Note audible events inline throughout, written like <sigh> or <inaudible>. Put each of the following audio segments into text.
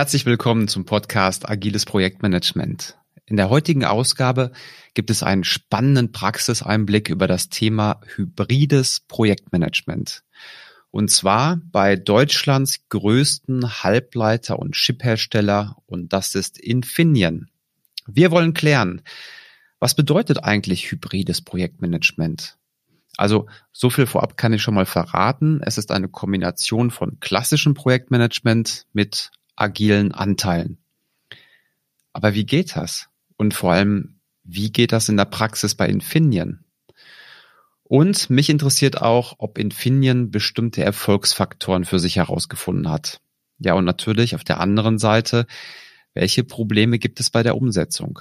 Herzlich willkommen zum Podcast Agiles Projektmanagement. In der heutigen Ausgabe gibt es einen spannenden Praxiseinblick über das Thema hybrides Projektmanagement. Und zwar bei Deutschlands größten Halbleiter- und Chiphersteller und das ist Infineon. Wir wollen klären, was bedeutet eigentlich hybrides Projektmanagement? Also so viel vorab kann ich schon mal verraten. Es ist eine Kombination von klassischem Projektmanagement mit agilen Anteilen. Aber wie geht das? Und vor allem, wie geht das in der Praxis bei Infineon? Und mich interessiert auch, ob Infineon bestimmte Erfolgsfaktoren für sich herausgefunden hat. Ja, und natürlich auf der anderen Seite, welche Probleme gibt es bei der Umsetzung?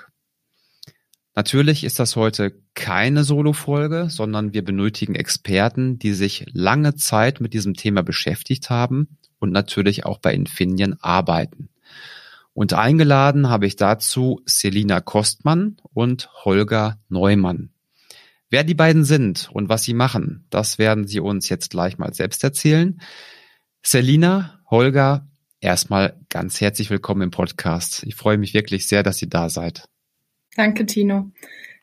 Natürlich ist das heute keine Solo-Folge, sondern wir benötigen Experten, die sich lange Zeit mit diesem Thema beschäftigt haben und natürlich auch bei Infineon arbeiten. Und eingeladen habe ich dazu Selina Kostmann und Holger Neumann. Wer die beiden sind und was sie machen, das werden sie uns jetzt gleich mal selbst erzählen. Selina, Holger, erstmal ganz herzlich willkommen im Podcast. Ich freue mich wirklich sehr, dass ihr da seid. Danke, Tino.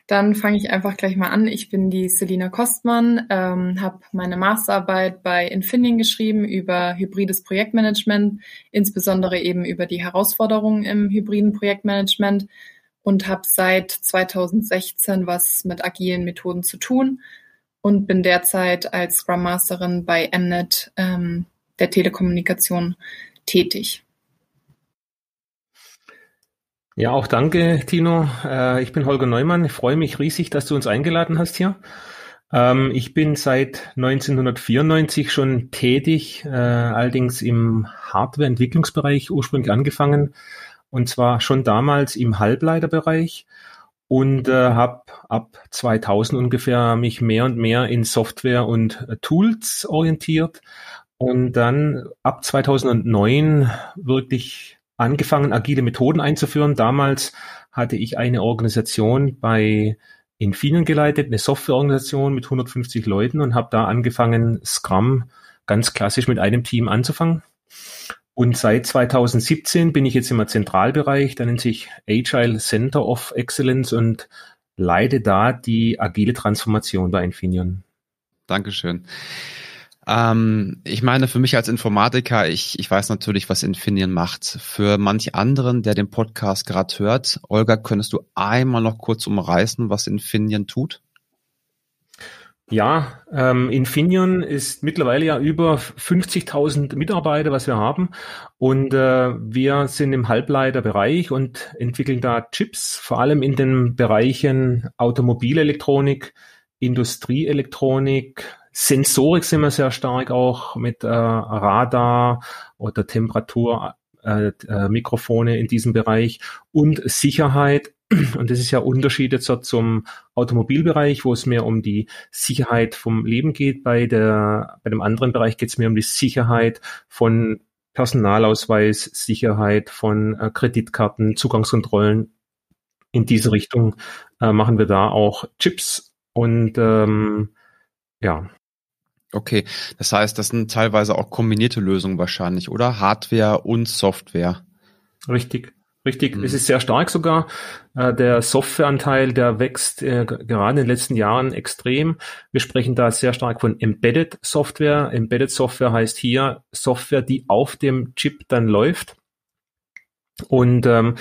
Dann fange ich einfach gleich mal an. Ich bin die Selina Kostmann, ähm, habe meine Masterarbeit bei Infineon geschrieben über hybrides Projektmanagement, insbesondere eben über die Herausforderungen im hybriden Projektmanagement und habe seit 2016 was mit agilen Methoden zu tun und bin derzeit als Scrum Masterin bei Mnet ähm, der Telekommunikation tätig. Ja, auch danke, Tino. Äh, ich bin Holger Neumann. Ich freue mich riesig, dass du uns eingeladen hast hier. Ähm, ich bin seit 1994 schon tätig, äh, allerdings im Hardware-Entwicklungsbereich ursprünglich angefangen und zwar schon damals im Halbleiterbereich und äh, habe ab 2000 ungefähr mich mehr und mehr in Software und äh, Tools orientiert und dann ab 2009 wirklich angefangen, agile Methoden einzuführen. Damals hatte ich eine Organisation bei Infineon geleitet, eine Softwareorganisation mit 150 Leuten und habe da angefangen, Scrum ganz klassisch mit einem Team anzufangen. Und seit 2017 bin ich jetzt im Zentralbereich, der nennt sich Agile Center of Excellence und leite da die agile Transformation bei Infineon. Dankeschön. Ähm, ich meine, für mich als Informatiker, ich, ich weiß natürlich, was Infineon macht. Für manch anderen, der den Podcast gerade hört, Olga, könntest du einmal noch kurz umreißen, was Infineon tut? Ja, ähm, Infineon ist mittlerweile ja über 50.000 Mitarbeiter, was wir haben. Und äh, wir sind im Halbleiterbereich und entwickeln da Chips, vor allem in den Bereichen Automobilelektronik, Industrieelektronik, Sensorik sind wir sehr stark auch mit äh, Radar oder Temperatur, äh, äh, Mikrofone in diesem Bereich und Sicherheit. <clears throat> Und das ist ja Unterschiede zur, zum Automobilbereich, wo es mehr um die Sicherheit vom Leben geht. Bei der, bei dem anderen Bereich geht es mehr um die Sicherheit von Personalausweis, Sicherheit von äh, Kreditkarten, Zugangskontrollen. In diese Richtung äh, machen wir da auch Chips und ähm, ja, Okay, das heißt, das sind teilweise auch kombinierte Lösungen wahrscheinlich, oder? Hardware und Software. Richtig, richtig. Mhm. Es ist sehr stark sogar. Äh, der Softwareanteil, der wächst äh, gerade in den letzten Jahren extrem. Wir sprechen da sehr stark von Embedded Software. Embedded Software heißt hier Software, die auf dem Chip dann läuft. Und ähm,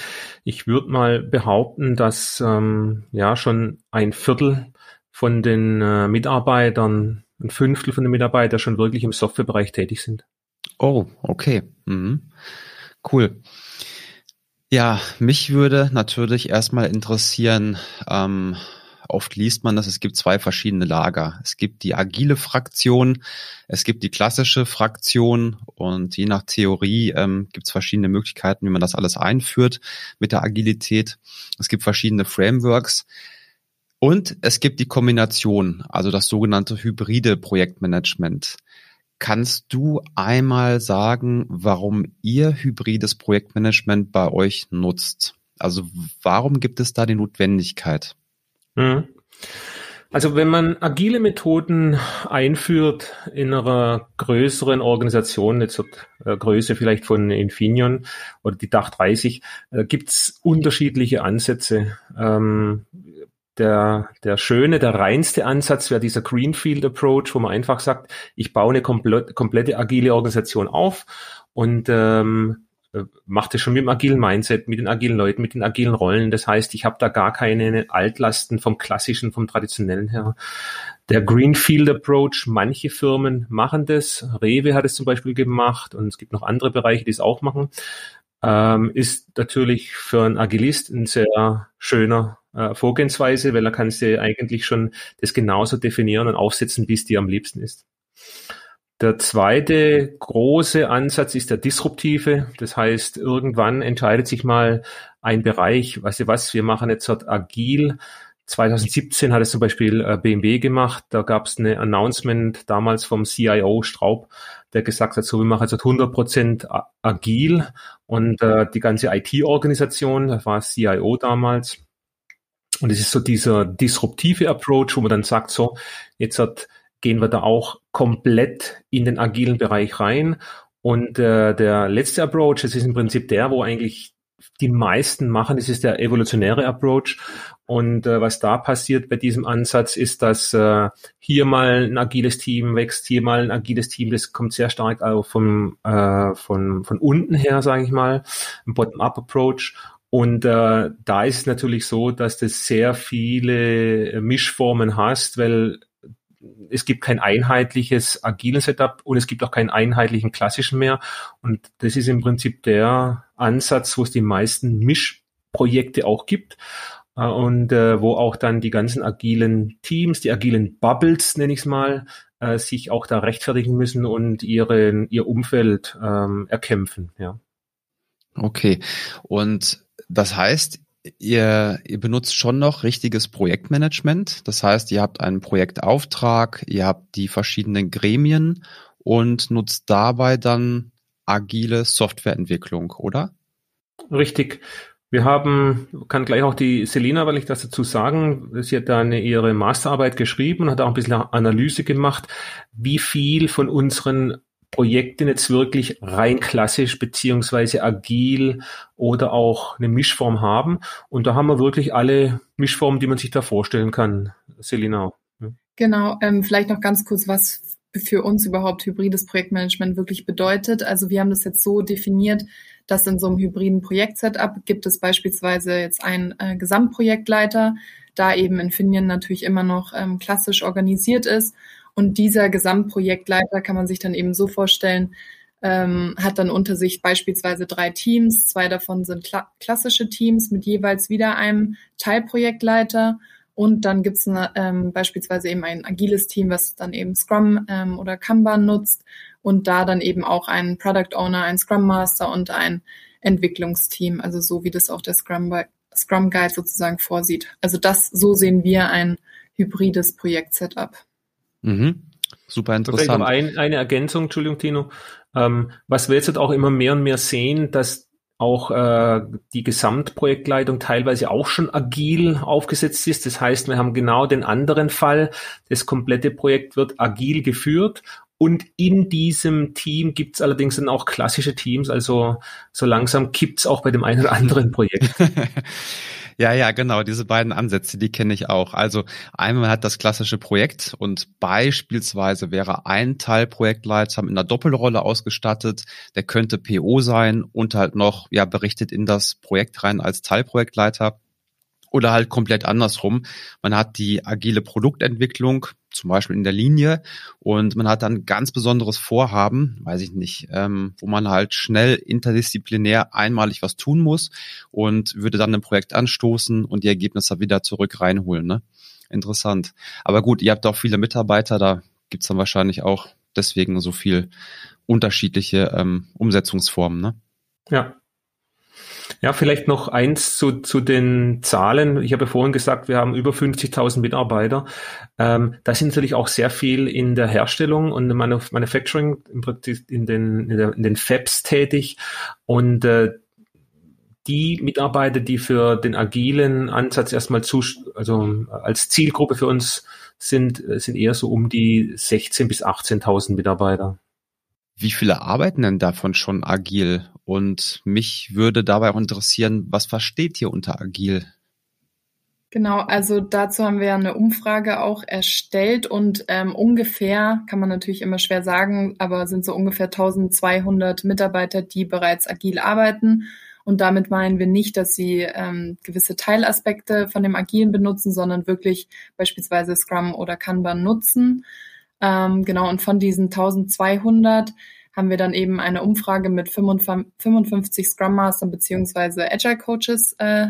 ich würde mal behaupten, dass ähm, ja schon ein Viertel von den äh, Mitarbeitern ein Fünftel von den Mitarbeitern schon wirklich im Softwarebereich tätig sind. Oh, okay. Mhm. Cool. Ja, mich würde natürlich erstmal interessieren, ähm, oft liest man das, es gibt zwei verschiedene Lager. Es gibt die agile Fraktion, es gibt die klassische Fraktion und je nach Theorie ähm, gibt es verschiedene Möglichkeiten, wie man das alles einführt mit der Agilität. Es gibt verschiedene Frameworks. Und es gibt die Kombination, also das sogenannte hybride Projektmanagement. Kannst du einmal sagen, warum ihr hybrides Projektmanagement bei euch nutzt? Also warum gibt es da die Notwendigkeit? Mhm. Also wenn man agile Methoden einführt in einer größeren Organisation, jetzt wird äh, Größe vielleicht von Infineon oder die Dach 30, äh, gibt's unterschiedliche Ansätze. Ähm, der, der schöne, der reinste Ansatz wäre dieser Greenfield Approach, wo man einfach sagt, ich baue eine komplett, komplette agile Organisation auf und ähm, äh, macht es schon mit dem agilen Mindset, mit den agilen Leuten, mit den agilen Rollen. Das heißt, ich habe da gar keine Altlasten vom klassischen, vom traditionellen her. Der Greenfield Approach, manche Firmen machen das. Rewe hat es zum Beispiel gemacht und es gibt noch andere Bereiche, die es auch machen. Ähm, ist natürlich für einen Agilist ein sehr schöner äh, Vorgehensweise, weil er kann sie eigentlich schon das genauso definieren und aufsetzen, wie es dir am liebsten ist. Der zweite große Ansatz ist der disruptive. Das heißt, irgendwann entscheidet sich mal ein Bereich, weißt du was, wir machen jetzt dort agil. 2017 hat es zum Beispiel äh, BMW gemacht. Da gab es eine Announcement damals vom CIO Straub, der gesagt hat, so wir machen jetzt 100 Prozent agil und äh, die ganze IT-Organisation, das war CIO damals. Und es ist so dieser disruptive Approach, wo man dann sagt, so jetzt hat gehen wir da auch komplett in den agilen Bereich rein. Und äh, der letzte Approach, das ist im Prinzip der, wo eigentlich die meisten machen, das ist der evolutionäre Approach. Und äh, was da passiert bei diesem Ansatz ist, dass äh, hier mal ein agiles Team wächst, hier mal ein agiles Team, das kommt sehr stark auch vom, äh, von, von unten her, sage ich mal, ein Bottom-up-Approach. Und äh, da ist es natürlich so, dass du sehr viele Mischformen hast, weil es gibt kein einheitliches agilen Setup und es gibt auch keinen einheitlichen klassischen mehr. Und das ist im Prinzip der Ansatz, wo es die meisten Mischprojekte auch gibt äh, und äh, wo auch dann die ganzen agilen Teams, die agilen Bubbles, nenne ich es mal, äh, sich auch da rechtfertigen müssen und ihren, ihr Umfeld ähm, erkämpfen. Ja. Okay. Und das heißt, ihr, ihr benutzt schon noch richtiges Projektmanagement. Das heißt, ihr habt einen Projektauftrag, ihr habt die verschiedenen Gremien und nutzt dabei dann agile Softwareentwicklung, oder? Richtig. Wir haben, kann gleich auch die Selina, weil ich das dazu sagen, sie hat dann ihre Masterarbeit geschrieben und hat auch ein bisschen Analyse gemacht, wie viel von unseren Projekten jetzt wirklich rein klassisch beziehungsweise agil oder auch eine Mischform haben. Und da haben wir wirklich alle Mischformen, die man sich da vorstellen kann. Selina. Genau, ähm, vielleicht noch ganz kurz, was für uns überhaupt hybrides Projektmanagement wirklich bedeutet. Also wir haben das jetzt so definiert, dass in so einem hybriden Projektsetup gibt es beispielsweise jetzt einen äh, Gesamtprojektleiter, da eben Infineon natürlich immer noch ähm, klassisch organisiert ist und dieser Gesamtprojektleiter kann man sich dann eben so vorstellen, ähm, hat dann unter sich beispielsweise drei Teams. Zwei davon sind kla klassische Teams mit jeweils wieder einem Teilprojektleiter. Und dann gibt's es ähm, beispielsweise eben ein agiles Team, was dann eben Scrum ähm, oder Kanban nutzt und da dann eben auch ein Product Owner, ein Scrum Master und ein Entwicklungsteam, also so wie das auch der Scrum, Scrum Guide sozusagen vorsieht. Also das, so sehen wir ein hybrides Projekt-Setup. Mhm. Super interessant. Ein, eine Ergänzung, Entschuldigung, Tino. Ähm, was wir jetzt halt auch immer mehr und mehr sehen, dass auch äh, die Gesamtprojektleitung teilweise auch schon agil aufgesetzt ist. Das heißt, wir haben genau den anderen Fall. Das komplette Projekt wird agil geführt und in diesem Team gibt's allerdings dann auch klassische Teams. Also so langsam kippt's auch bei dem einen oder anderen Projekt. <laughs> Ja, ja, genau. Diese beiden Ansätze, die kenne ich auch. Also einmal hat das klassische Projekt und beispielsweise wäre ein Teilprojektleiter mit einer Doppelrolle ausgestattet. Der könnte PO sein und halt noch, ja, berichtet in das Projekt rein als Teilprojektleiter. Oder halt komplett andersrum. Man hat die agile Produktentwicklung, zum Beispiel in der Linie, und man hat dann ganz besonderes Vorhaben, weiß ich nicht, ähm, wo man halt schnell interdisziplinär einmalig was tun muss und würde dann ein Projekt anstoßen und die Ergebnisse wieder zurück reinholen. Ne? Interessant. Aber gut, ihr habt auch viele Mitarbeiter, da gibt's dann wahrscheinlich auch deswegen so viel unterschiedliche ähm, Umsetzungsformen. Ne? Ja, ja, vielleicht noch eins zu, zu den Zahlen. Ich habe vorhin gesagt, wir haben über 50.000 Mitarbeiter. Ähm, da sind natürlich auch sehr viel in der Herstellung und im Manufacturing, im in den, in, den Fabs tätig. Und äh, die Mitarbeiter, die für den agilen Ansatz erstmal zu, also als Zielgruppe für uns sind, sind eher so um die 16 bis 18.000 Mitarbeiter. Wie viele arbeiten denn davon schon agil? Und mich würde dabei auch interessieren, was versteht ihr unter agil? Genau, also dazu haben wir eine Umfrage auch erstellt und ähm, ungefähr, kann man natürlich immer schwer sagen, aber sind so ungefähr 1200 Mitarbeiter, die bereits agil arbeiten. Und damit meinen wir nicht, dass sie ähm, gewisse Teilaspekte von dem Agilen benutzen, sondern wirklich beispielsweise Scrum oder Kanban nutzen. Ähm, genau, und von diesen 1200 haben wir dann eben eine Umfrage mit 55 Scrum Mastern beziehungsweise Agile Coaches äh,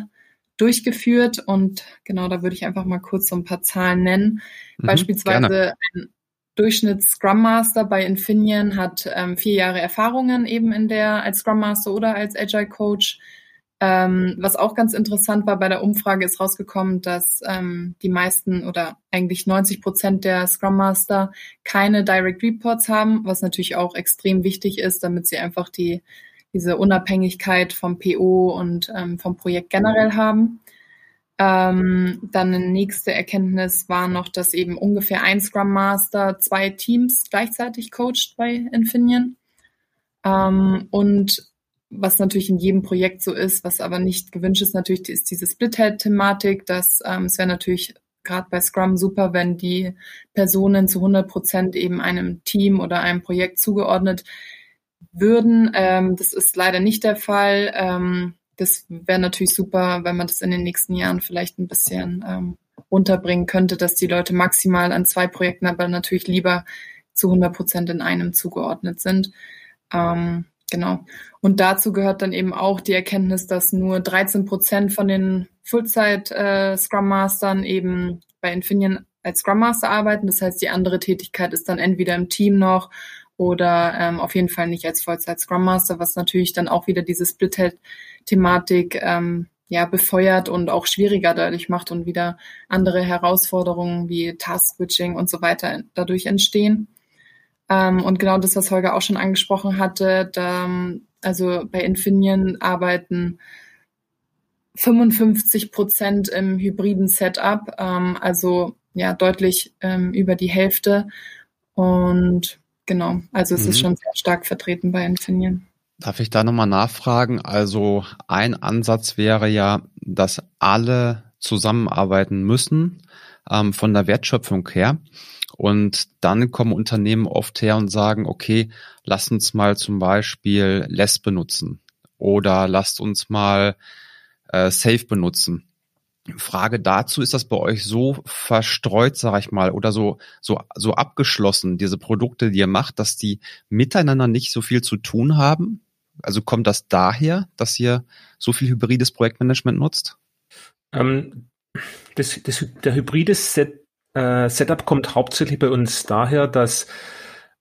durchgeführt und genau, da würde ich einfach mal kurz so ein paar Zahlen nennen. Mhm, Beispielsweise gerne. ein Durchschnitts Scrum Master bei Infineon hat ähm, vier Jahre Erfahrungen eben in der als Scrum Master oder als Agile Coach. Ähm, was auch ganz interessant war bei der Umfrage, ist rausgekommen, dass ähm, die meisten oder eigentlich 90 Prozent der Scrum Master keine Direct Reports haben, was natürlich auch extrem wichtig ist, damit sie einfach die diese Unabhängigkeit vom PO und ähm, vom Projekt generell haben. Ähm, dann eine nächste Erkenntnis war noch, dass eben ungefähr ein Scrum Master zwei Teams gleichzeitig coacht bei Infineon. Ähm, und was natürlich in jedem Projekt so ist, was aber nicht gewünscht ist, natürlich ist diese Split-Head-Thematik. dass ähm, es wäre natürlich gerade bei Scrum super, wenn die Personen zu 100 Prozent eben einem Team oder einem Projekt zugeordnet würden. Ähm, das ist leider nicht der Fall. Ähm, das wäre natürlich super, wenn man das in den nächsten Jahren vielleicht ein bisschen ähm, runterbringen könnte, dass die Leute maximal an zwei Projekten, aber natürlich lieber zu 100 Prozent in einem zugeordnet sind. Ähm, genau. Und dazu gehört dann eben auch die Erkenntnis, dass nur 13 Prozent von den Fullzeit äh, eben bei Infineon als Scrum Master arbeiten. Das heißt, die andere Tätigkeit ist dann entweder im Team noch oder ähm, auf jeden Fall nicht als Vollzeit Scrum Master, was natürlich dann auch wieder diese Split-Thematik ähm, ja, befeuert und auch schwieriger dadurch macht und wieder andere Herausforderungen wie Task-Switching und so weiter dadurch entstehen. Ähm, und genau das, was Holger auch schon angesprochen hatte, da, also bei Infineon arbeiten 55 Prozent im hybriden Setup, ähm, also ja deutlich ähm, über die Hälfte. Und Genau, also es mhm. ist schon sehr stark vertreten bei Infineon. Darf ich da nochmal nachfragen? Also ein Ansatz wäre ja, dass alle zusammenarbeiten müssen ähm, von der Wertschöpfung her. Und dann kommen Unternehmen oft her und sagen, okay, lasst uns mal zum Beispiel Less benutzen oder lasst uns mal äh, Safe benutzen. Frage dazu, ist das bei euch so verstreut, sag ich mal, oder so, so, so abgeschlossen, diese Produkte, die ihr macht, dass die miteinander nicht so viel zu tun haben? Also kommt das daher, dass ihr so viel hybrides Projektmanagement nutzt? Ähm, das, das, der hybride Set, äh, Setup kommt hauptsächlich bei uns daher, dass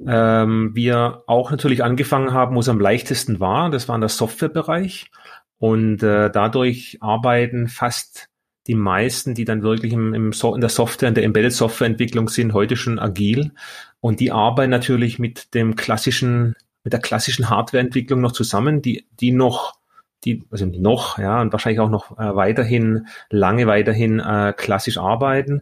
ähm, wir auch natürlich angefangen haben, wo es am leichtesten war. Das war in der Softwarebereich. Und äh, dadurch arbeiten fast die meisten, die dann wirklich im, im so in der Software, in der Embedded Softwareentwicklung sind, heute schon agil. Und die arbeiten natürlich mit dem klassischen, mit der klassischen Hardwareentwicklung noch zusammen, die, die noch, die, also noch, ja, und wahrscheinlich auch noch äh, weiterhin, lange weiterhin äh, klassisch arbeiten.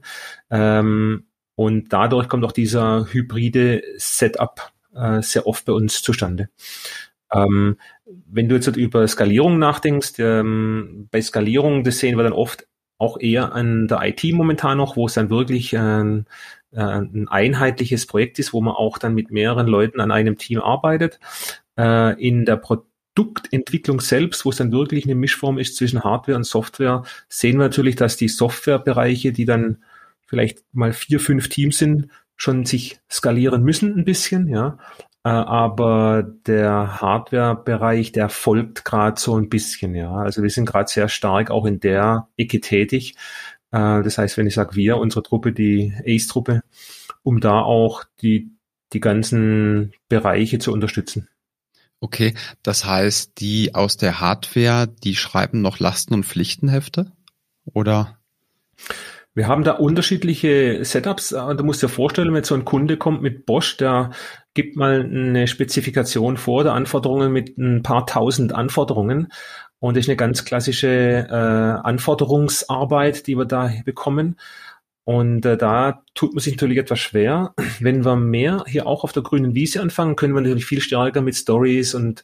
Ähm, und dadurch kommt auch dieser hybride Setup äh, sehr oft bei uns zustande. Ähm, wenn du jetzt über Skalierung nachdenkst, ähm, bei Skalierung, das sehen wir dann oft auch eher an der IT momentan noch, wo es dann wirklich ähm, äh, ein einheitliches Projekt ist, wo man auch dann mit mehreren Leuten an einem Team arbeitet. Äh, in der Produktentwicklung selbst, wo es dann wirklich eine Mischform ist zwischen Hardware und Software, sehen wir natürlich, dass die Softwarebereiche, die dann vielleicht mal vier, fünf Teams sind, schon sich skalieren müssen ein bisschen, ja. Äh, aber der Hardware-Bereich, der folgt gerade so ein bisschen, ja. Also wir sind gerade sehr stark auch in der Ecke tätig. Äh, das heißt, wenn ich sage wir, unsere Truppe, die Ace-Truppe, um da auch die, die ganzen Bereiche zu unterstützen. Okay, das heißt, die aus der Hardware, die schreiben noch Lasten- und Pflichtenhefte? Oder? Wir haben da unterschiedliche Setups. Äh, du musst dir vorstellen, wenn so ein Kunde kommt mit Bosch, der gibt mal eine Spezifikation vor der Anforderungen mit ein paar tausend Anforderungen. Und das ist eine ganz klassische äh, Anforderungsarbeit, die wir da bekommen. Und äh, da tut man sich natürlich etwas schwer. <clears throat> Wenn wir mehr hier auch auf der grünen Wiese anfangen, können wir natürlich viel stärker mit Stories und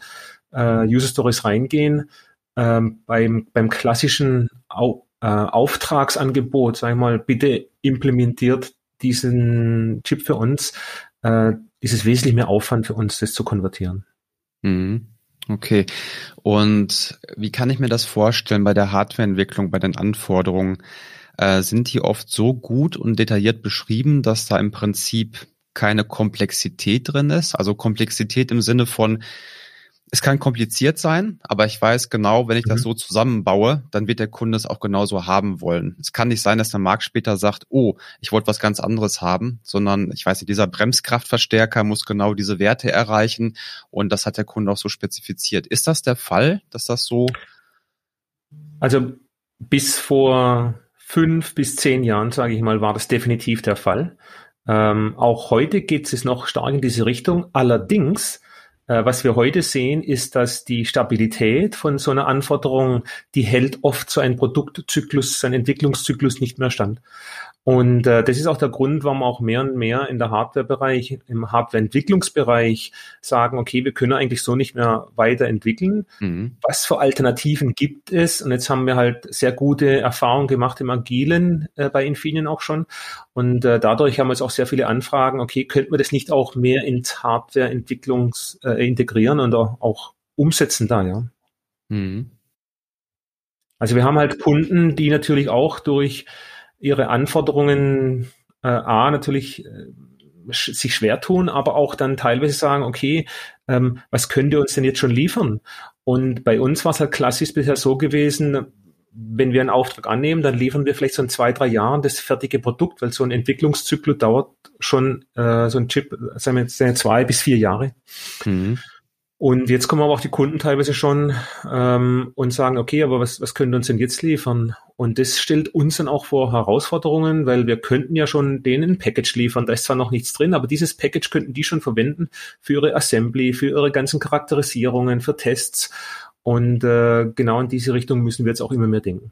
äh, User Stories reingehen. Ähm, beim, beim klassischen Au äh, Auftragsangebot, sag ich mal, bitte implementiert diesen Chip für uns, äh, ist es wesentlich mehr Aufwand für uns, das zu konvertieren. Mhm. Okay. Und wie kann ich mir das vorstellen bei der Hardwareentwicklung, bei den Anforderungen? Äh, sind die oft so gut und detailliert beschrieben, dass da im Prinzip keine Komplexität drin ist? Also Komplexität im Sinne von, es kann kompliziert sein, aber ich weiß genau, wenn ich mhm. das so zusammenbaue, dann wird der Kunde es auch genauso haben wollen. Es kann nicht sein, dass der Markt später sagt, oh, ich wollte was ganz anderes haben, sondern ich weiß nicht, dieser Bremskraftverstärker muss genau diese Werte erreichen und das hat der Kunde auch so spezifiziert. Ist das der Fall, dass das so? Also bis vor fünf bis zehn Jahren, sage ich mal, war das definitiv der Fall. Ähm, auch heute geht es noch stark in diese Richtung. Allerdings äh, was wir heute sehen, ist, dass die Stabilität von so einer Anforderung, die hält oft so ein Produktzyklus, ein Entwicklungszyklus nicht mehr stand. Und äh, das ist auch der Grund, warum auch mehr und mehr in der Hardware-Bereich, im Hardware-Entwicklungsbereich sagen, okay, wir können eigentlich so nicht mehr weiterentwickeln. Mhm. Was für Alternativen gibt es? Und jetzt haben wir halt sehr gute Erfahrungen gemacht im Agilen äh, bei Infineon auch schon. Und äh, dadurch haben wir jetzt auch sehr viele Anfragen, okay, könnten wir das nicht auch mehr ins Hardware-Entwicklungs äh, integrieren und auch, auch umsetzen da, ja. Mhm. Also wir haben halt Kunden, die natürlich auch durch ihre Anforderungen äh, A natürlich äh, sich schwer tun, aber auch dann teilweise sagen, okay, ähm, was könnt ihr uns denn jetzt schon liefern? Und bei uns war es halt klassisch bisher so gewesen, wenn wir einen Auftrag annehmen, dann liefern wir vielleicht so in zwei, drei Jahren das fertige Produkt, weil so ein Entwicklungszyklus dauert schon äh, so ein Chip, sagen wir jetzt zwei bis vier Jahre. Mhm. Und jetzt kommen aber auch die Kunden teilweise schon ähm, und sagen, okay, aber was, was können uns denn jetzt liefern? Und das stellt uns dann auch vor Herausforderungen, weil wir könnten ja schon denen ein Package liefern. Da ist zwar noch nichts drin, aber dieses Package könnten die schon verwenden für ihre Assembly, für ihre ganzen Charakterisierungen, für Tests. Und äh, genau in diese Richtung müssen wir jetzt auch immer mehr denken.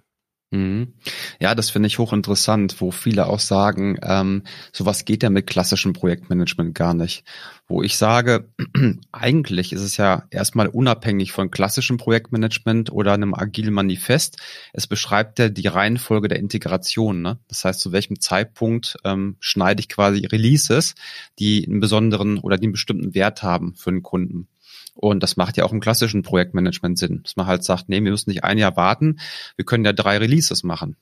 Mhm. Ja, das finde ich hochinteressant, wo viele auch sagen, ähm, sowas geht ja mit klassischem Projektmanagement gar nicht. Wo ich sage, <clears throat> eigentlich ist es ja erstmal unabhängig von klassischem Projektmanagement oder einem agilen Manifest. Es beschreibt ja die Reihenfolge der Integration. Ne? Das heißt, zu welchem Zeitpunkt ähm, schneide ich quasi Releases, die einen besonderen oder die einen bestimmten Wert haben für den Kunden. Und das macht ja auch im klassischen Projektmanagement Sinn, dass man halt sagt, nee, wir müssen nicht ein Jahr warten, wir können ja drei Releases machen.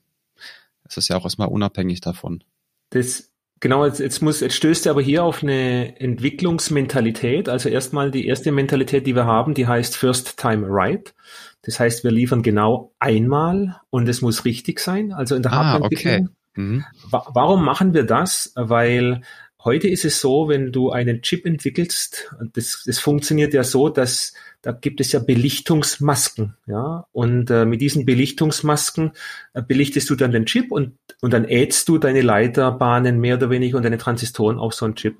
Das ist ja auch erstmal unabhängig davon. Das Genau, jetzt, jetzt muss, jetzt stößt er aber hier auf eine Entwicklungsmentalität. Also erstmal die erste Mentalität, die wir haben, die heißt First Time Right. Das heißt, wir liefern genau einmal und es muss richtig sein. Also in der ah, Hardwareentwicklung. Okay. Mhm. Warum machen wir das? Weil Heute ist es so, wenn du einen Chip entwickelst, das, das funktioniert ja so, dass da gibt es ja Belichtungsmasken, ja, und äh, mit diesen Belichtungsmasken äh, belichtest du dann den Chip und, und dann ädst du deine Leiterbahnen mehr oder weniger und deine Transistoren auf so einen Chip.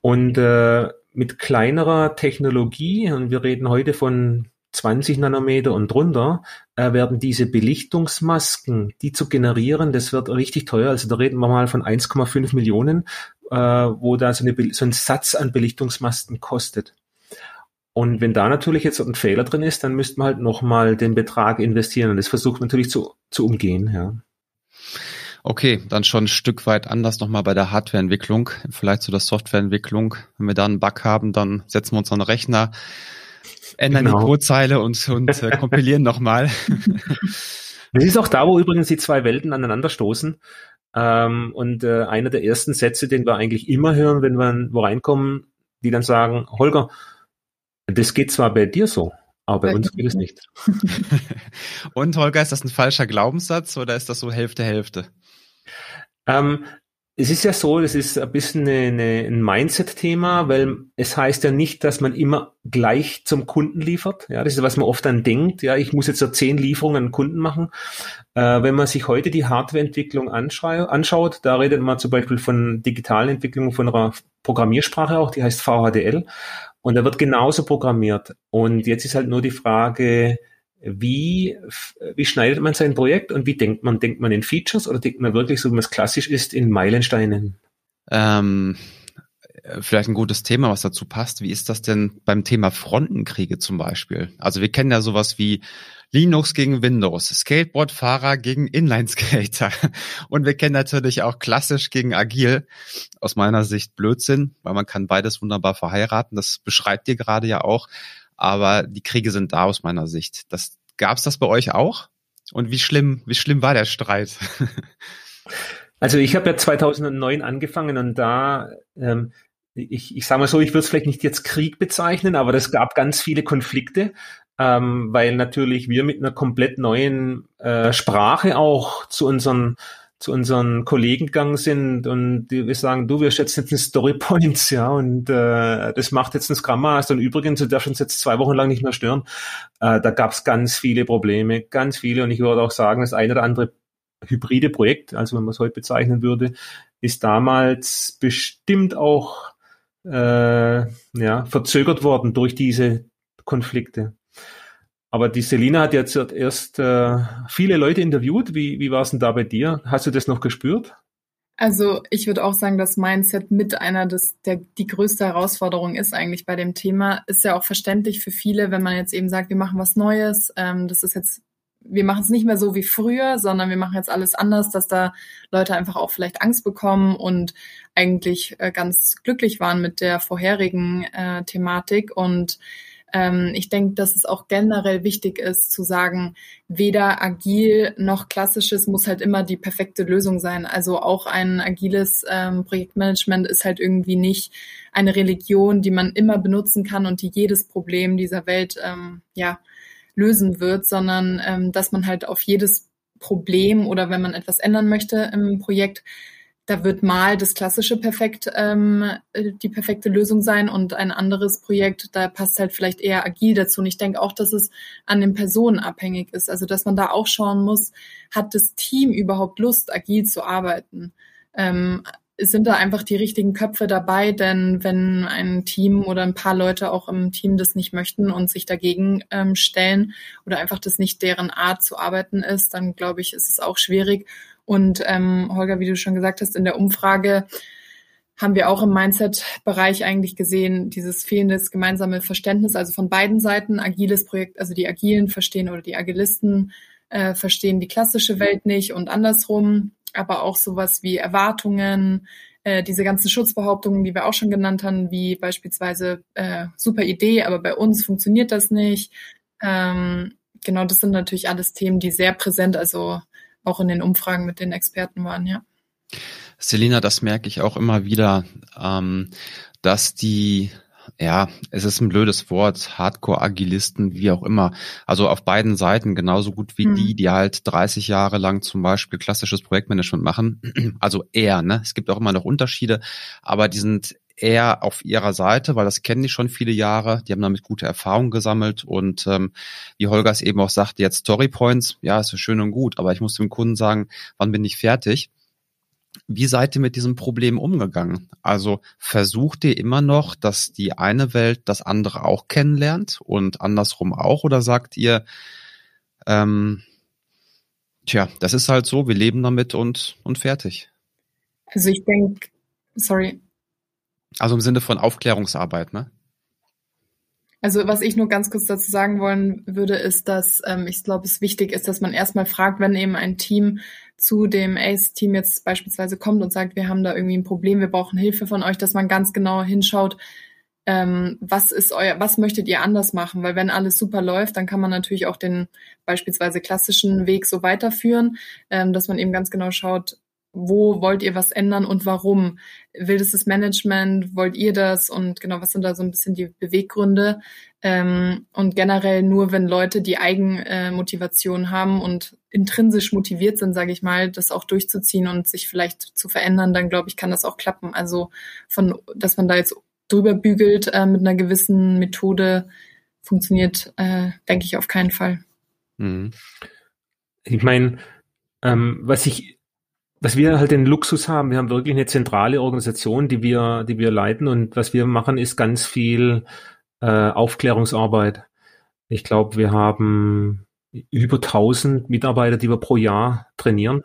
Und äh, mit kleinerer Technologie, und wir reden heute von 20 Nanometer und drunter, äh, werden diese Belichtungsmasken, die zu generieren, das wird richtig teuer. Also da reden wir mal von 1,5 Millionen, äh, wo da so, eine, so ein Satz an Belichtungsmasken kostet. Und wenn da natürlich jetzt ein Fehler drin ist, dann müsste man halt nochmal den Betrag investieren. Und das versucht man natürlich zu, zu umgehen, ja. Okay, dann schon ein Stück weit anders nochmal bei der Hardwareentwicklung, vielleicht zu der Softwareentwicklung. Wenn wir da einen Bug haben, dann setzen wir uns an den Rechner, ändern genau. die Codezeile und, und äh, kompilieren nochmal. <laughs> Das ist auch da, wo übrigens die zwei Welten aneinanderstoßen. Ähm, und äh, einer der ersten Sätze, den wir eigentlich immer hören, wenn wir wo reinkommen, die dann sagen, Holger, das geht zwar bei dir so, aber bei uns geht es nicht. <laughs> und Holger, ist das ein falscher Glaubenssatz oder ist das so Hälfte, Hälfte? Ähm, es ist ja so, das ist ein bisschen eine, ein Mindset-Thema, weil es heißt ja nicht, dass man immer gleich zum Kunden liefert. Ja, das ist, was man oft dann denkt. Ja, ich muss jetzt so zehn Lieferungen an Kunden machen. Äh, wenn man sich heute die Hardwareentwicklung anschaut, da redet man zum Beispiel von digitalen Entwicklungen von einer Programmiersprache auch, die heißt VHDL. Und da wird genauso programmiert. Und jetzt ist halt nur die Frage, wie, wie schneidet man sein Projekt und wie denkt man? Denkt man in Features oder denkt man wirklich, so wie es klassisch ist, in Meilensteinen? Ähm, vielleicht ein gutes Thema, was dazu passt. Wie ist das denn beim Thema Frontenkriege zum Beispiel? Also wir kennen ja sowas wie Linux gegen Windows, Skateboardfahrer gegen Inlineskater. <laughs> Und wir kennen natürlich auch klassisch gegen Agil. Aus meiner Sicht Blödsinn, weil man kann beides wunderbar verheiraten. Das beschreibt ihr gerade ja auch aber die Kriege sind da aus meiner Sicht. Das gab's das bei euch auch? Und wie schlimm, wie schlimm war der Streit? <laughs> Also ich habe ja 2009 angefangen und da ähm, ich, ich sage mal so, ich würde es vielleicht nicht jetzt Krieg bezeichnen, aber es gab ganz viele Konflikte, ähm, weil natürlich wir mit einer komplett neuen äh, Sprache auch zu unseren zu unseren Kollegen gegangen sind und die wir sagen, du, wir schätzen jetzt ein Story Points, ja, und äh, das macht jetzt ein Scrum Master und übrigens, du darfst uns jetzt zwei Wochen lang nicht mehr stören. Äh, da gab es ganz viele Probleme, ganz viele und ich würde auch sagen, das eine oder andere hybride Projekt, also wenn man es heute bezeichnen würde, ist damals bestimmt auch äh, ja, verzögert worden durch diese Konflikte. Aber die Selina hat jetzt erst äh, viele Leute interviewt. Wie, wie war es denn da bei dir? Hast du das noch gespürt? Also ich würde auch sagen, dass Mindset mit einer des, der, die größte Herausforderung ist eigentlich bei dem Thema. Ist ja auch verständlich für viele, wenn man jetzt eben sagt, wir machen was Neues. Ähm, das ist jetzt, wir machen es nicht mehr so wie früher, sondern wir machen jetzt alles anders, dass da Leute einfach auch vielleicht Angst bekommen und eigentlich äh, ganz glücklich waren mit der vorherigen äh, Thematik und ähm, ich denke, dass es auch generell wichtig ist zu sagen, weder agil noch klassisches muss halt immer die perfekte Lösung sein. Also auch ein agiles ähm, Projektmanagement ist halt irgendwie nicht eine Religion, die man immer benutzen kann und die jedes Problem dieser Welt ähm, ja lösen wird, sondern ähm, dass man halt auf jedes Problem oder wenn man etwas ändern möchte im Projekt da wird mal das klassische perfekt ähm, äh, die perfekte Lösung sein und ein anderes Projekt, da passt halt vielleicht eher agil dazu. Und ich denke auch, dass es an den Personen abhängig ist. Also dass man da auch schauen muss, hat das Team überhaupt Lust, agil zu arbeiten? Ähm, sind da einfach die richtigen Köpfe dabei, denn wenn ein Team oder ein paar Leute auch im Team das nicht möchten und sich dagegen ähm, stellen oder einfach das nicht deren Art zu arbeiten ist, dann glaube ich, ist es auch schwierig. Und ähm, Holger, wie du schon gesagt hast, in der Umfrage haben wir auch im Mindset-Bereich eigentlich gesehen, dieses fehlende gemeinsame Verständnis, also von beiden Seiten, agiles Projekt, also die Agilen verstehen oder die Agilisten äh, verstehen die klassische Welt nicht und andersrum, aber auch sowas wie Erwartungen, äh, diese ganzen Schutzbehauptungen, die wir auch schon genannt haben, wie beispielsweise äh, super Idee, aber bei uns funktioniert das nicht. Ähm, genau, das sind natürlich alles Themen, die sehr präsent, also auch in den Umfragen mit den Experten waren, ja. Selina, das merke ich auch immer wieder, ähm, dass die ja, es ist ein blödes Wort, Hardcore-Agilisten, wie auch immer. Also auf beiden Seiten genauso gut wie mhm. die, die halt 30 Jahre lang zum Beispiel klassisches Projektmanagement machen. Also eher, ne? Es gibt auch immer noch Unterschiede, aber die sind eher auf ihrer Seite, weil das kennen die schon viele Jahre. Die haben damit gute Erfahrungen gesammelt und ähm, wie Holger es eben auch sagte, jetzt Story Points, ja, ist ja schön und gut, aber ich muss dem Kunden sagen, wann bin ich fertig? Wie seid ihr mit diesem Problem umgegangen? Also versucht ihr immer noch, dass die eine Welt das andere auch kennenlernt und andersrum auch? Oder sagt ihr, ähm, tja, das ist halt so, wir leben damit und, und fertig? Also ich denke, sorry, also im Sinne von Aufklärungsarbeit, ne? Also was ich nur ganz kurz dazu sagen wollen würde, ist, dass ähm, ich glaube, es wichtig ist, dass man erstmal fragt, wenn eben ein Team zu dem ACE-Team jetzt beispielsweise kommt und sagt, wir haben da irgendwie ein Problem, wir brauchen Hilfe von euch, dass man ganz genau hinschaut, ähm, was ist euer, was möchtet ihr anders machen? Weil wenn alles super läuft, dann kann man natürlich auch den beispielsweise klassischen Weg so weiterführen, ähm, dass man eben ganz genau schaut, wo wollt ihr was ändern und warum? Will das das Management? Wollt ihr das? Und genau, was sind da so ein bisschen die Beweggründe? Ähm, und generell nur, wenn Leute die Eigenmotivation äh, haben und intrinsisch motiviert sind, sage ich mal, das auch durchzuziehen und sich vielleicht zu verändern, dann glaube ich, kann das auch klappen. Also von, dass man da jetzt drüber bügelt äh, mit einer gewissen Methode, funktioniert, äh, denke ich, auf keinen Fall. Mhm. Ich meine, ähm, was ich was wir halt den Luxus haben, wir haben wirklich eine zentrale Organisation, die wir, die wir leiten und was wir machen, ist ganz viel äh, Aufklärungsarbeit. Ich glaube, wir haben über 1000 Mitarbeiter, die wir pro Jahr trainieren.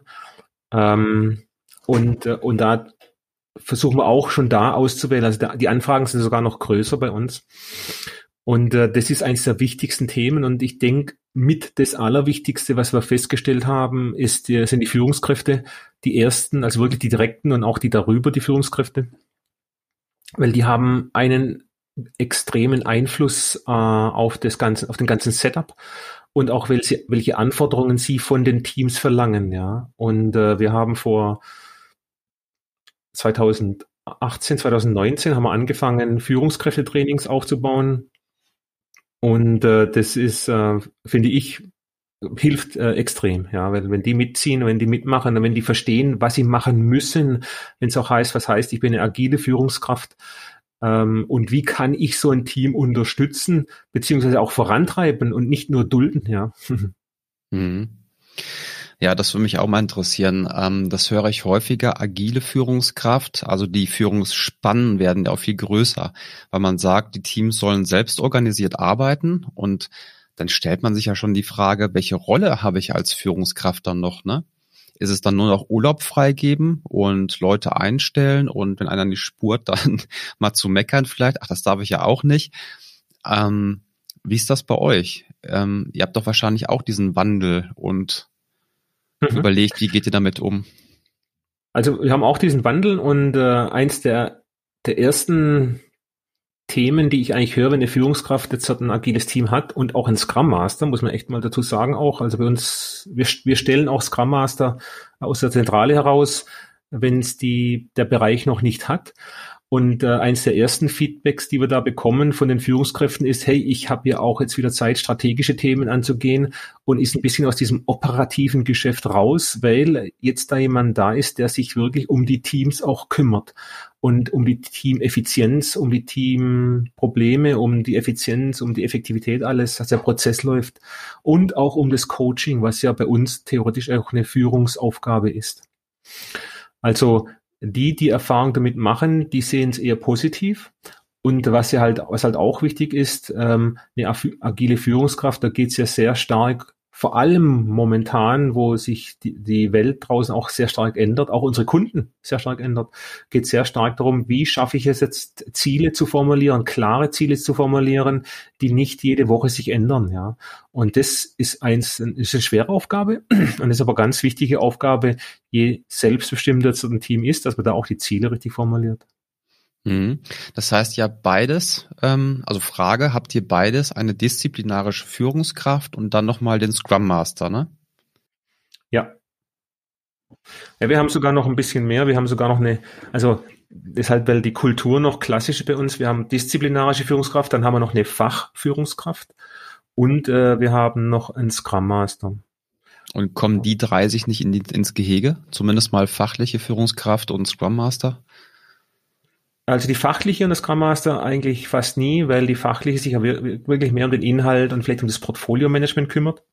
Ähm, und, äh, und da versuchen wir auch schon da auszuwählen. Also da, die Anfragen sind sogar noch größer bei uns. Und äh, das ist eines der wichtigsten Themen. Und ich denke, mit das Allerwichtigste, was wir festgestellt haben, ist, die, sind die Führungskräfte, die ersten, also wirklich die direkten und auch die darüber, die Führungskräfte. Weil die haben einen extremen Einfluss äh, auf das ganze, auf den ganzen Setup und auch welche, welche Anforderungen sie von den Teams verlangen, ja. Und äh, wir haben vor 2018, 2019 haben wir angefangen, Führungskräftetrainings aufzubauen. Und äh, das ist, äh, finde ich, hilft äh, extrem, ja, weil wenn die mitziehen, wenn die mitmachen, wenn die verstehen, was sie machen müssen, wenn es auch heißt, was heißt, ich bin eine agile Führungskraft, ähm, und wie kann ich so ein Team unterstützen, beziehungsweise auch vorantreiben und nicht nur dulden, ja. <laughs> Mhm. Ja, das würde mich auch mal interessieren. Ähm, das höre ich häufiger, agile Führungskraft, also die Führungsspannen werden ja auch viel größer, weil man sagt, die Teams sollen selbst organisiert arbeiten und dann stellt man sich ja schon die Frage, welche Rolle habe ich als Führungskraft dann noch, ne? ist es dann nur noch Urlaub freigeben und Leute einstellen und wenn einer nicht spurt, <laughs> dann mal zu meckern vielleicht. Ach, das darf ich ja auch nicht. Ähm, wie ist das bei euch? Ähm, ihr habt doch wahrscheinlich auch diesen Wandel und mhm. überlegt, wie geht ihr damit um? Also wir haben auch diesen Wandel und äh, eins der, der ersten Themen, die ich eigentlich höre, wenn eine Führungskraft jetzt ein agiles Team hat und auch ein Scrum Master, muss man echt mal dazu sagen auch. Also bei uns, wir, wir stellen auch Scrum Master aus der Zentrale heraus, wenn es die, der Bereich noch nicht hat. Und äh, eins der ersten Feedbacks, die wir da bekommen von den Führungskräften, ist, hey, ich habe ja auch jetzt wieder Zeit, strategische Themen anzugehen und ist ein bisschen aus diesem operativen Geschäft raus, weil jetzt da jemand da ist, der sich wirklich um die Teams auch kümmert und um die Teameffizienz, um die Teamprobleme, um die Effizienz, um die Effektivität alles, dass der Prozess läuft und auch um das Coaching, was ja bei uns theoretisch auch eine Führungsaufgabe ist. Also die, die Erfahrung damit machen, die sehen es eher positiv. Und was ja halt, was halt auch wichtig ist, ähm, eine agile Führungskraft, da geht es ja sehr stark vor allem momentan, wo sich die, die Welt draußen auch sehr stark ändert, auch unsere Kunden sehr stark ändert, geht sehr stark darum, wie schaffe ich es jetzt, Ziele zu formulieren, klare Ziele zu formulieren, die nicht jede Woche sich ändern, ja. Und das ist eins, ist eine schwere Aufgabe <clears throat> und ist aber ganz wichtige Aufgabe, je selbstbestimmter so ein Team ist, dass man da auch die Ziele richtig formuliert. Mhm. Das heißt ja beides, ähm, also Frage, habt ihr beides eine disziplinarische Führungskraft und dann nochmal den Scrum Master, ne? Ja. Ja, wir haben sogar noch ein bisschen mehr. Wir haben sogar noch eine, also deshalb, weil die Kultur noch klassisch bei uns. Wir haben disziplinarische Führungskraft, dann haben wir noch eine Fachführungskraft und äh, wir haben noch einen Scrum Master. Und kommen die drei sich nicht in die, ins Gehege? Zumindest mal fachliche Führungskraft und Scrum Master? Also die fachliche und das Scrum Master eigentlich fast nie, weil die fachliche sich ja wirklich mehr um den Inhalt und vielleicht um das Portfolio-Management kümmert.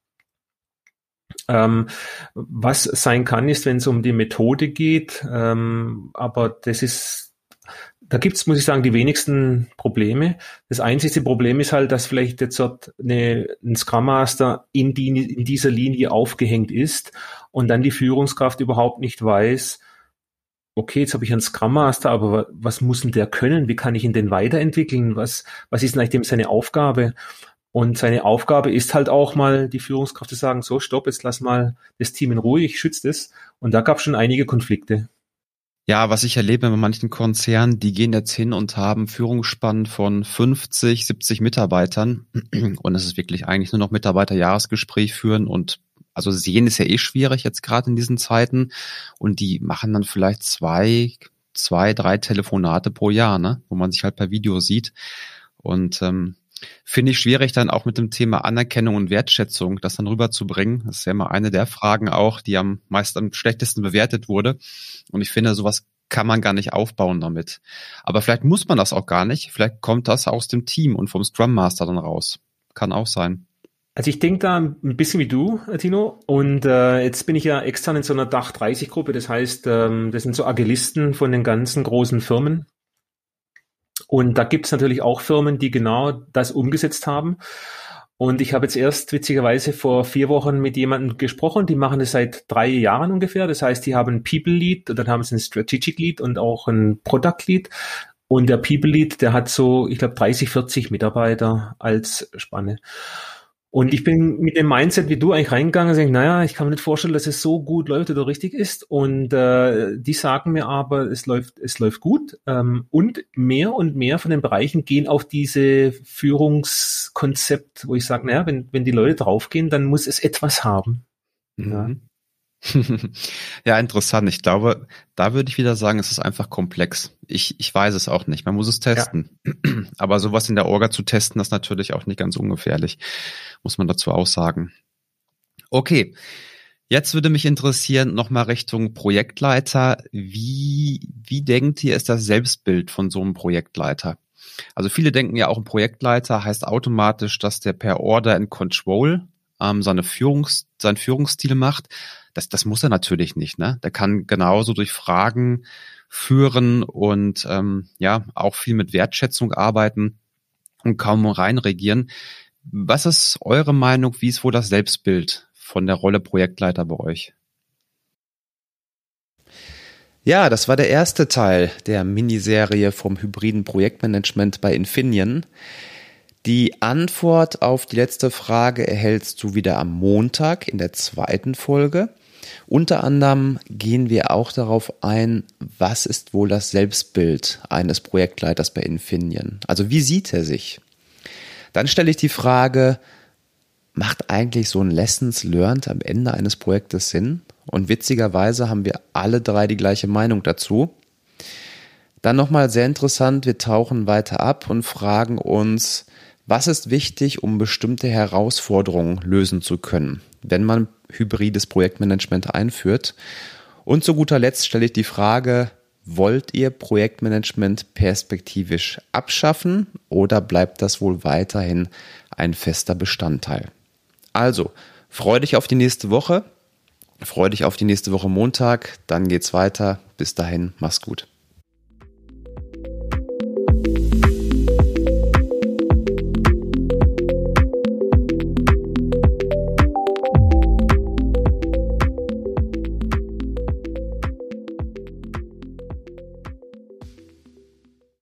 Ähm, was sein kann, ist, wenn es um die Methode geht, ähm, aber das ist, da gibt's, muss ich sagen, die wenigsten Probleme. Das einzige Problem ist halt, dass vielleicht jetzt dort eine, ein Scrum Master in, die, in dieser Linie aufgehängt ist und dann die Führungskraft überhaupt nicht weiß, okay, jetzt habe ich einen Scrum Master, aber was muss denn der können? Wie kann ich ihn denn weiterentwickeln? Was, was ist denn eigentlich dem seine Aufgabe? Und seine Aufgabe ist halt auch mal, die Führungskraft zu sagen, so, stopp, jetzt lass mal das Team in Ruhe, ich schütze das. Und da gab es schon einige Konflikte. Ja, was ich erlebe bei manchen Konzernen, die gehen jetzt hin und haben Führungsspannen von 50, 70 Mitarbeitern. Und es ist wirklich eigentlich nur noch Mitarbeiterjahresgespräch führen und also sehen ist ja eh schwierig jetzt gerade in diesen Zeiten und die machen dann vielleicht zwei, zwei, drei Telefonate pro Jahr, ne, wo man sich halt per Video sieht und ähm, finde ich schwierig dann auch mit dem Thema Anerkennung und Wertschätzung das dann rüberzubringen. Das ist ja immer eine der Fragen auch, die am meist am schlechtesten bewertet wurde und ich finde sowas kann man gar nicht aufbauen damit. Aber vielleicht muss man das auch gar nicht. Vielleicht kommt das aus dem Team und vom Scrum Master dann raus. Kann auch sein. Also ich denke da ein bisschen wie du, Tino. Und äh, jetzt bin ich ja extern in so einer Dach 30 Gruppe. Das heißt, ähm, das sind so Agilisten von den ganzen großen Firmen. Und da gibt es natürlich auch Firmen, die genau das umgesetzt haben. Und ich habe jetzt erst witzigerweise vor vier Wochen mit jemandem gesprochen, die machen das seit drei Jahren ungefähr. Das heißt, die haben ein People Lead, dann haben sie ein Strategic Lead und auch ein Product Lead. Und der People Lead, der hat so, ich glaube, 30, 40 Mitarbeiter als Spanne. Und ich bin mit dem Mindset wie du eigentlich reingegangen und denke, naja, ich kann mir nicht vorstellen, dass es so gut läuft oder richtig ist. Und äh, die sagen mir aber, es läuft, es läuft gut. Ähm, und mehr und mehr von den Bereichen gehen auf diese Führungskonzept, wo ich sage, naja, wenn, wenn die Leute draufgehen, dann muss es etwas haben. Mhm. Ja. <laughs> ja, interessant. Ich glaube, da würde ich wieder sagen, es ist einfach komplex. Ich, ich weiß es auch nicht. Man muss es testen. Ja. <clears throat> Aber sowas in der Orga zu testen, ist natürlich auch nicht ganz ungefährlich, muss man dazu auch sagen. Okay. Jetzt würde mich interessieren, nochmal Richtung Projektleiter. Wie, wie denkt ihr, ist das Selbstbild von so einem Projektleiter? Also viele denken ja auch, ein Projektleiter heißt automatisch, dass der per Order and Control ähm, seine Führungs, sein Führungsstil macht. Das, das muss er natürlich nicht. Ne? Der kann genauso durch Fragen führen und ähm, ja auch viel mit Wertschätzung arbeiten und kaum reinregieren. Was ist eure Meinung? Wie ist wohl das Selbstbild von der Rolle Projektleiter bei euch? Ja, das war der erste Teil der Miniserie vom hybriden Projektmanagement bei Infineon. Die Antwort auf die letzte Frage erhältst du wieder am Montag in der zweiten Folge. Unter anderem gehen wir auch darauf ein, was ist wohl das Selbstbild eines Projektleiters bei Infineon? Also wie sieht er sich? Dann stelle ich die Frage, macht eigentlich so ein Lessons Learned am Ende eines Projektes Sinn? Und witzigerweise haben wir alle drei die gleiche Meinung dazu. Dann nochmal sehr interessant, wir tauchen weiter ab und fragen uns, was ist wichtig, um bestimmte Herausforderungen lösen zu können, wenn man hybrides Projektmanagement einführt? Und zu guter Letzt stelle ich die Frage, wollt ihr Projektmanagement perspektivisch abschaffen oder bleibt das wohl weiterhin ein fester Bestandteil? Also, freu dich auf die nächste Woche. Freu dich auf die nächste Woche Montag. Dann geht's weiter. Bis dahin, mach's gut.